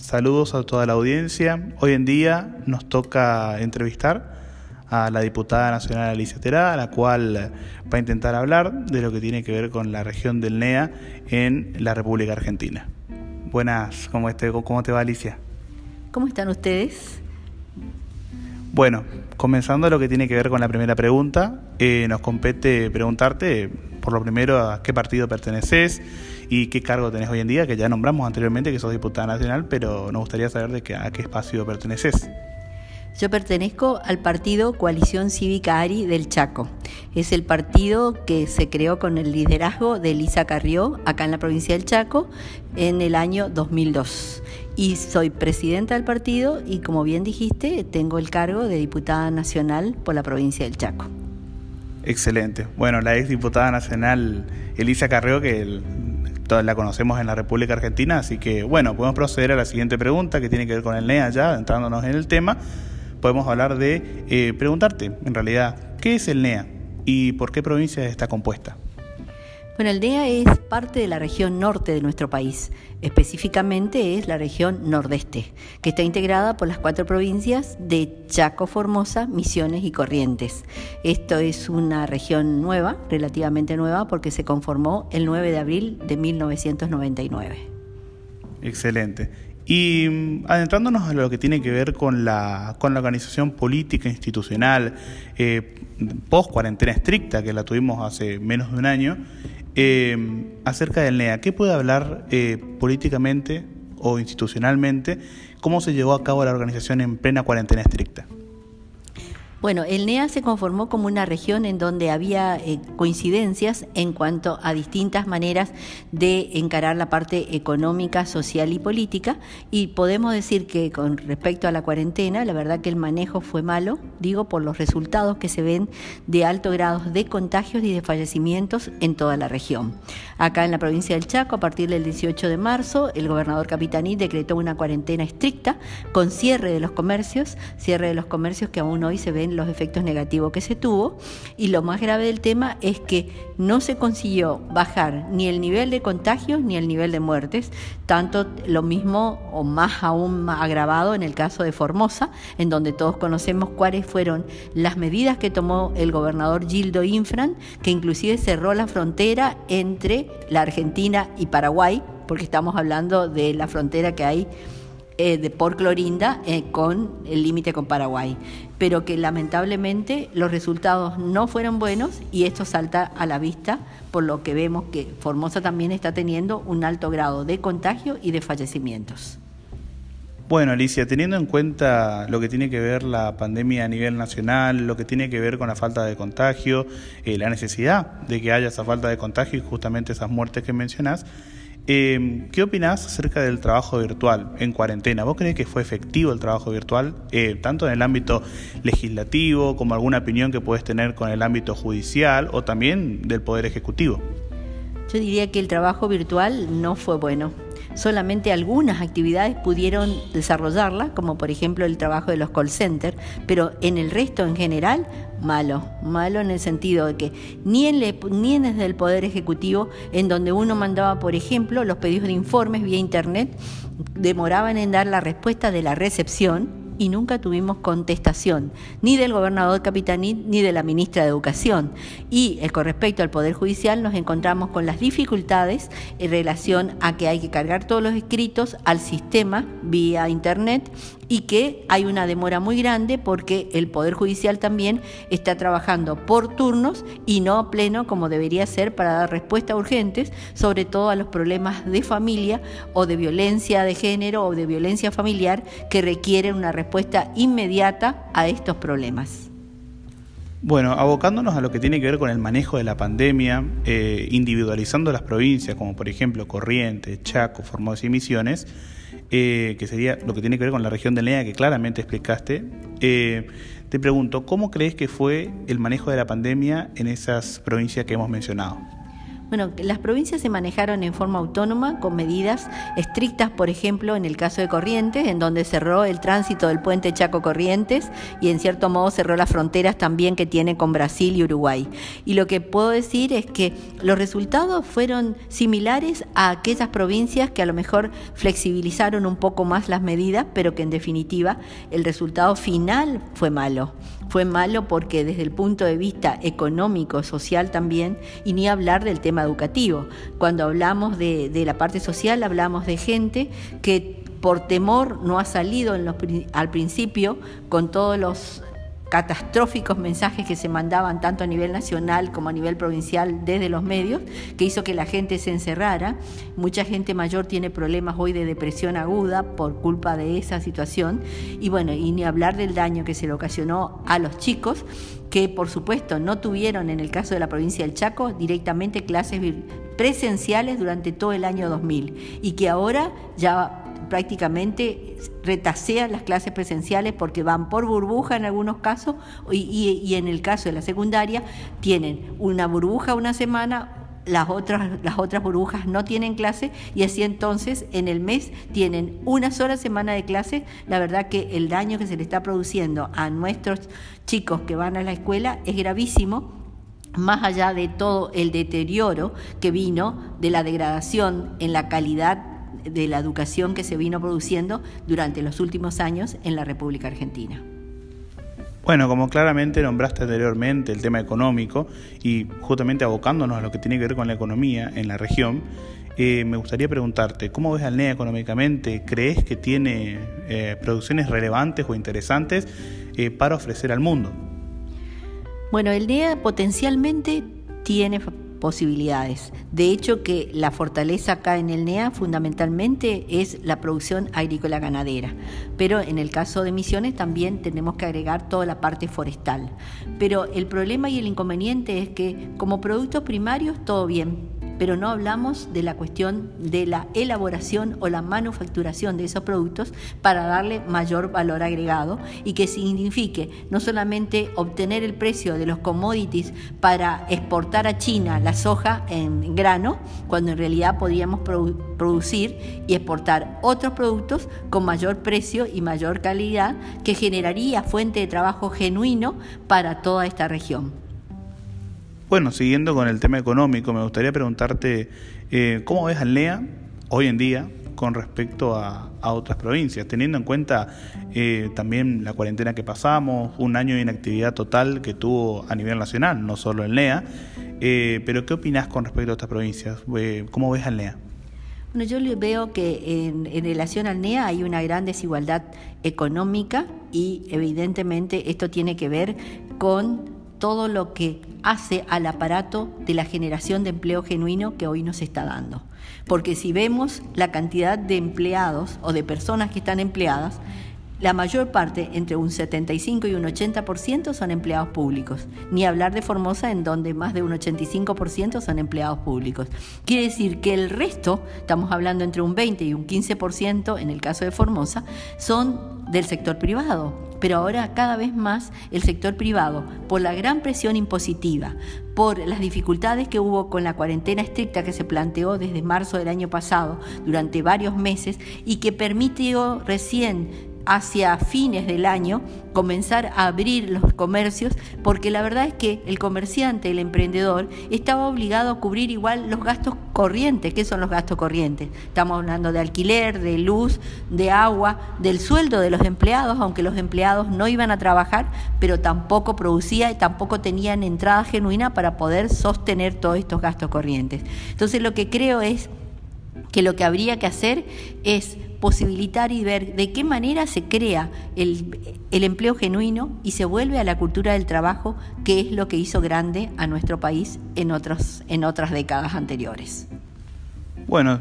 Saludos a toda la audiencia. Hoy en día nos toca entrevistar a la diputada nacional Alicia Terá, la cual va a intentar hablar de lo que tiene que ver con la región del NEA en la República Argentina. Buenas, ¿cómo, te, cómo te va Alicia? ¿Cómo están ustedes? Bueno, comenzando lo que tiene que ver con la primera pregunta, eh, nos compete preguntarte, por lo primero, a qué partido perteneces y qué cargo tenés hoy en día, que ya nombramos anteriormente que sos diputada nacional, pero nos gustaría saber de qué, a qué espacio perteneces. Yo pertenezco al partido Coalición Cívica ARI del Chaco. Es el partido que se creó con el liderazgo de Elisa Carrió acá en la provincia del Chaco en el año 2002. Y soy presidenta del partido y como bien dijiste, tengo el cargo de diputada nacional por la provincia del Chaco. Excelente. Bueno, la ex diputada nacional Elisa Carrió, que la conocemos en la República Argentina, así que bueno, podemos proceder a la siguiente pregunta que tiene que ver con el NEA ya, entrándonos en el tema. Podemos hablar de eh, preguntarte, en realidad, ¿qué es el NEA y por qué provincia está compuesta? Bueno, el NEA es parte de la región norte de nuestro país, específicamente es la región nordeste, que está integrada por las cuatro provincias de Chaco, Formosa, Misiones y Corrientes. Esto es una región nueva, relativamente nueva, porque se conformó el 9 de abril de 1999. Excelente. Y mm, adentrándonos a lo que tiene que ver con la, con la organización política institucional, eh, post cuarentena estricta, que la tuvimos hace menos de un año, eh, acerca del NEA. ¿Qué puede hablar eh, políticamente o institucionalmente? ¿Cómo se llevó a cabo la organización en plena cuarentena estricta? Bueno, el NEA se conformó como una región en donde había eh, coincidencias en cuanto a distintas maneras de encarar la parte económica, social y política y podemos decir que con respecto a la cuarentena, la verdad que el manejo fue malo, digo por los resultados que se ven de alto grado de contagios y de fallecimientos en toda la región. Acá en la provincia del Chaco, a partir del 18 de marzo, el gobernador Capitaní decretó una cuarentena estricta con cierre de los comercios, cierre de los comercios que aún hoy se ven los efectos negativos que se tuvo. Y lo más grave del tema es que no se consiguió bajar ni el nivel de contagios ni el nivel de muertes, tanto lo mismo o más aún agravado en el caso de Formosa, en donde todos conocemos cuáles fueron las medidas que tomó el gobernador Gildo Infran, que inclusive cerró la frontera entre la Argentina y Paraguay, porque estamos hablando de la frontera que hay eh, de por Clorinda eh, con el límite con Paraguay, pero que lamentablemente los resultados no fueron buenos y esto salta a la vista por lo que vemos que Formosa también está teniendo un alto grado de contagio y de fallecimientos. Bueno, Alicia, teniendo en cuenta lo que tiene que ver la pandemia a nivel nacional, lo que tiene que ver con la falta de contagio, eh, la necesidad de que haya esa falta de contagio y justamente esas muertes que mencionás, eh, ¿Qué opinás acerca del trabajo virtual en cuarentena? ¿Vos crees que fue efectivo el trabajo virtual, eh, tanto en el ámbito legislativo como alguna opinión que puedes tener con el ámbito judicial o también del Poder Ejecutivo? Yo diría que el trabajo virtual no fue bueno. Solamente algunas actividades pudieron desarrollarla, como por ejemplo el trabajo de los call centers, pero en el resto en general, malo, malo en el sentido de que ni, en ni desde el Poder Ejecutivo, en donde uno mandaba, por ejemplo, los pedidos de informes vía Internet, demoraban en dar la respuesta de la recepción, y nunca tuvimos contestación, ni del gobernador Capitaní ni de la ministra de Educación. Y eh, con respecto al Poder Judicial nos encontramos con las dificultades en relación a que hay que cargar todos los escritos al sistema vía Internet y que hay una demora muy grande porque el Poder Judicial también está trabajando por turnos y no a pleno como debería ser para dar respuestas urgentes, sobre todo a los problemas de familia o de violencia de género o de violencia familiar que requieren una respuesta inmediata a estos problemas. Bueno, abocándonos a lo que tiene que ver con el manejo de la pandemia, eh, individualizando las provincias, como por ejemplo Corrientes, Chaco, Formosa y Misiones, eh, que sería lo que tiene que ver con la región de NEA que claramente explicaste, eh, te pregunto, ¿cómo crees que fue el manejo de la pandemia en esas provincias que hemos mencionado? Bueno, las provincias se manejaron en forma autónoma con medidas estrictas, por ejemplo, en el caso de Corrientes, en donde cerró el tránsito del puente Chaco Corrientes y en cierto modo cerró las fronteras también que tiene con Brasil y Uruguay. Y lo que puedo decir es que los resultados fueron similares a aquellas provincias que a lo mejor flexibilizaron un poco más las medidas, pero que en definitiva el resultado final fue malo. Fue malo porque desde el punto de vista económico, social también, y ni hablar del tema educativo. Cuando hablamos de, la parte social, hablamos de gente que por temor no ha salido al principio con todos los catastróficos mensajes que se mandaban tanto a nivel nacional como a nivel provincial desde los medios, que hizo que la gente se encerrara. Mucha gente mayor tiene problemas hoy de depresión aguda por culpa de esa situación. Y bueno, y ni hablar del daño que se le ocasionó a los chicos, que por supuesto no tuvieron en el caso de la provincia del Chaco directamente clases presenciales durante todo el año 2000 y que ahora ya prácticamente retasean las clases presenciales porque van por burbuja en algunos casos y, en el caso de la secundaria tienen una burbuja una semana, las otras, las otras burbujas no tienen clase y así entonces en el mes tienen una sola semana de clase. La verdad que el daño que se le está produciendo a nuestros chicos que van a la escuela es gravísimo más allá de todo el deterioro que vino de la degradación en la calidad de la educación que se vino produciendo durante los últimos años en la República Argentina. Bueno, como claramente nombraste anteriormente el tema económico y justamente abocándonos a lo que tiene que ver con la economía en la región, eh, me gustaría preguntarte, ¿cómo ves al NEA económicamente? ¿Crees que tiene eh, producciones relevantes o interesantes eh, para ofrecer al mundo? Bueno, el NEA potencialmente tiene posibilidades. De hecho, que la fortaleza acá en el NEA fundamentalmente es la producción agrícola ganadera, pero en el caso de Misiones también tenemos que agregar toda la parte forestal. Pero el problema y el inconveniente es que como productos primarios todo bien, pero no hablamos de la cuestión de la elaboración o la manufacturación de esos productos para darle mayor valor agregado y que signifique no solamente obtener el precio de los commodities para exportar a China la soja en grano, cuando en realidad podríamos producir y exportar otros productos con mayor precio y mayor calidad que generaría fuente de trabajo genuino para toda esta región. Bueno, siguiendo con el tema económico, me gustaría preguntarte eh, cómo ves al NEA hoy en día con respecto a, otras provincias, teniendo en cuenta eh, también la cuarentena que pasamos, un año de inactividad total que tuvo a nivel nacional, no solo el NEA, eh, pero ¿qué opinas con respecto a estas provincias? ¿Cómo ves al NEA? Bueno, yo veo que en, en, relación al NEA hay una gran desigualdad económica y evidentemente esto tiene que ver con todo lo que hace al aparato de la generación de empleo genuino que hoy nos está dando. Porque si vemos la cantidad de empleados o de personas que están empleadas, la mayor parte, entre un 75 y un 80%, son empleados públicos. Ni hablar de Formosa, en donde más de un 85% son empleados públicos. Quiere decir que el resto, estamos hablando entre un 20 y un 15% en el caso de Formosa, son del sector privado. Pero ahora cada vez más el sector privado, por la gran presión impositiva, por las dificultades que hubo con la cuarentena estricta que se planteó desde marzo del año pasado durante varios meses y que permitió recién hacia fines del año comenzar a abrir los comercios, porque la verdad es que el comerciante, el emprendedor, estaba obligado a cubrir igual los gastos corrientes. ¿Qué son los gastos corrientes? Estamos hablando de alquiler, de luz, de agua, del sueldo de los empleados, aunque los empleados no iban a trabajar, pero tampoco producía y tampoco tenían entrada genuina para poder sostener todos estos gastos corrientes. Entonces lo que creo es que lo que habría que hacer es posibilitar y ver de qué manera se crea el, empleo genuino y se vuelve a la cultura del trabajo, que es lo que hizo grande a nuestro país en, otros, en otras décadas anteriores. Bueno,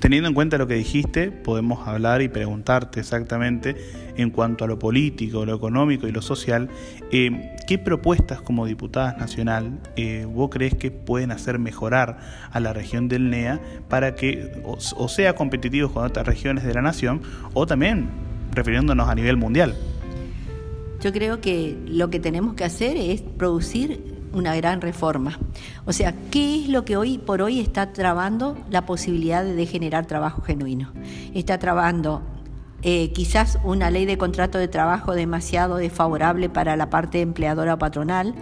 teniendo en cuenta lo que dijiste, podemos hablar y preguntarte exactamente en cuanto a lo político, lo económico y lo social, eh, ¿qué propuestas como diputada nacional eh, vos crees que pueden hacer mejorar a la región del NEA para que o, sea competitivos con otras regiones de la nación o también refiriéndonos a nivel mundial? Yo creo que lo que tenemos que hacer es producir una gran reforma. O sea, ¿qué es lo que hoy por hoy está trabando la posibilidad de generar trabajo genuino? Está trabando eh, quizás una ley de contrato de trabajo demasiado desfavorable para la parte empleadora o patronal,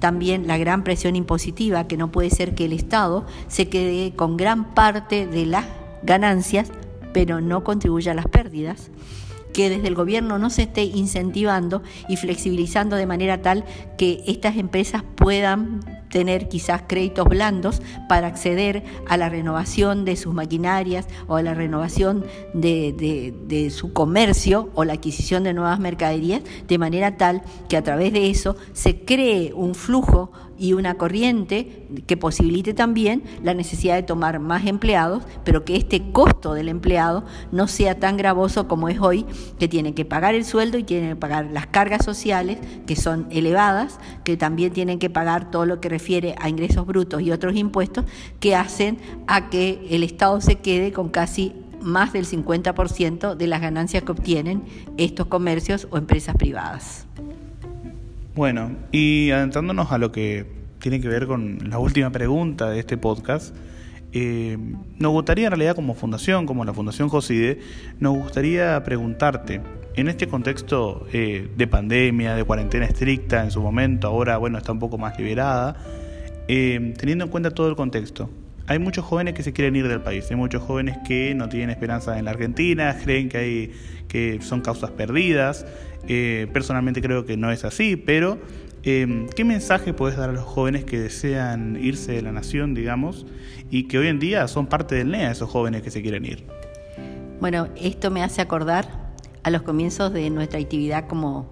también la gran presión impositiva, que no puede ser que el Estado se quede con gran parte de las ganancias, pero no contribuya a las pérdidas que desde el gobierno no se esté incentivando y flexibilizando de manera tal que estas empresas puedan tener quizás créditos blandos para acceder a la renovación de sus maquinarias o a la renovación de, de, su comercio o la adquisición de nuevas mercaderías, de manera tal que a través de eso se cree un flujo y una corriente que posibilite también la necesidad de tomar más empleados, pero que este costo del empleado no sea tan gravoso como es hoy, que tiene que pagar el sueldo y tiene que pagar las cargas sociales, que son elevadas, que también tienen que pagar todo lo que refiere a ingresos brutos y otros impuestos, que hacen a que el Estado se quede con casi más del 50% de las ganancias que obtienen estos comercios o empresas privadas. Bueno, y adentrándonos a lo que tiene que ver con la última pregunta de este podcast, eh, nos gustaría en realidad como fundación, como la Fundación Joside, nos gustaría preguntarte, en este contexto eh, de pandemia, de cuarentena estricta en su momento, ahora bueno está un poco más liberada, eh, teniendo en cuenta todo el contexto, hay muchos jóvenes que se quieren ir del país, hay muchos jóvenes que no tienen esperanza en la Argentina, creen que, hay, que son causas perdidas, eh, personalmente creo que no es así, pero em, ¿qué mensaje puedes dar a los jóvenes que desean irse de la nación, digamos, y que hoy en día son parte del NEA, esos jóvenes que se quieren ir? Bueno, esto me hace acordar a los comienzos de nuestra actividad como,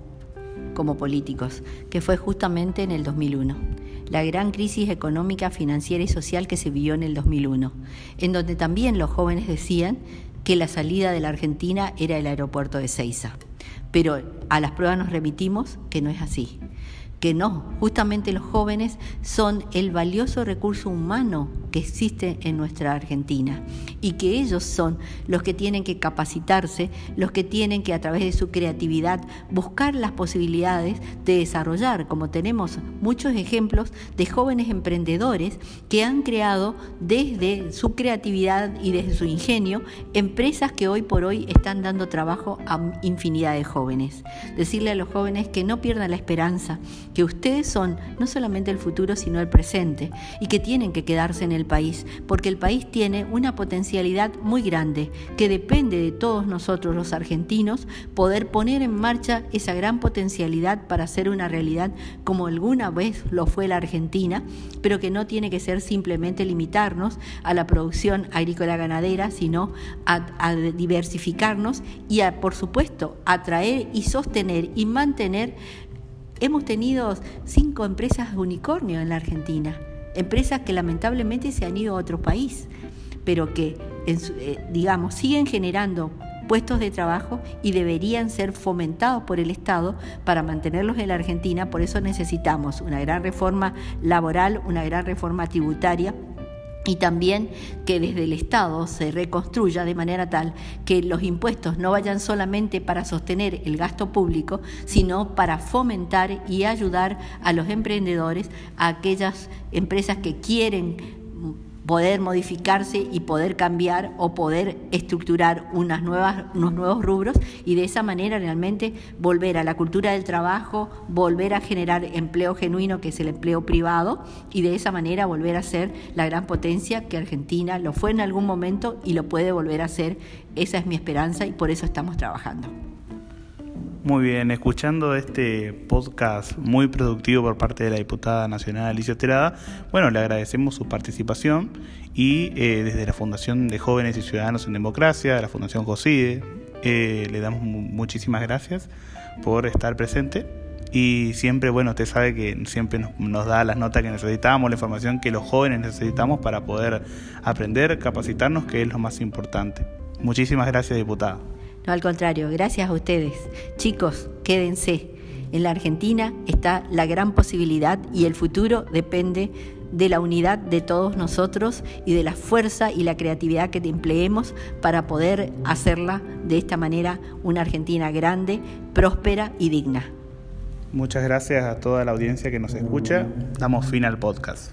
como políticos, que fue justamente en el 2001 la gran crisis económica, financiera y social que se vivió en el 2001, en donde también los jóvenes decían que la salida de la Argentina era el aeropuerto de Ceiza pero a las pruebas nos remitimos que no es así que no, justamente los jóvenes son el valioso recurso humano que existe en nuestra Argentina y que ellos son los que tienen que capacitarse, los que tienen que a través de su creatividad buscar las posibilidades de desarrollar, como tenemos muchos ejemplos de jóvenes emprendedores que han creado desde su creatividad y desde su ingenio empresas que hoy por hoy están dando trabajo a infinidad de jóvenes. Decirle a los jóvenes que no pierdan la esperanza, que ustedes son no solamente el futuro, sino el presente, y que tienen que quedarse en el país, porque el país tiene una potencialidad muy grande, que depende de todos nosotros los argentinos poder poner en marcha esa gran potencialidad para hacer una realidad como alguna vez lo fue la Argentina, pero que no tiene que ser simplemente limitarnos a la producción agrícola ganadera, sino a, diversificarnos y a, por supuesto, atraer y sostener y mantener. Hemos tenido cinco empresas unicornio en la Argentina, empresas que lamentablemente se han ido a otro país, pero que, eh, digamos, siguen generando puestos de trabajo y deberían ser fomentados por el Estado para mantenerlos en la Argentina. Por eso necesitamos una gran reforma laboral, una gran reforma tributaria y también que desde el Estado se reconstruya de manera tal que los impuestos no vayan solamente para sostener el gasto público, sino para fomentar y ayudar a los emprendedores, a aquellas empresas que quieren poder modificarse y poder cambiar o poder estructurar unas nuevas, unos nuevos rubros y de esa manera realmente volver a la cultura del trabajo, volver a generar empleo genuino que es el empleo privado y de esa manera volver a ser la gran potencia que Argentina lo fue en algún momento y lo puede volver a ser. Esa es mi esperanza y por eso estamos trabajando. Muy bien, escuchando este podcast muy productivo por parte de la diputada nacional Alicia Terada, bueno, le agradecemos su participación y eh, desde la Fundación de Jóvenes y Ciudadanos en Democracia, la Fundación COSIDE, eh, le damos muchísimas gracias por estar presente y siempre, bueno, usted sabe que siempre nos, nos, da las notas que necesitamos, la información que los jóvenes necesitamos para poder aprender, capacitarnos, que es lo más importante. Muchísimas gracias, diputada. No, al contrario, gracias a ustedes. Chicos, quédense. En la Argentina está la gran posibilidad y el futuro depende de la unidad de todos nosotros y de la fuerza y la creatividad que empleemos para poder hacerla de esta manera una Argentina grande, próspera y digna. Muchas gracias a toda la audiencia que nos escucha. Damos fin al podcast.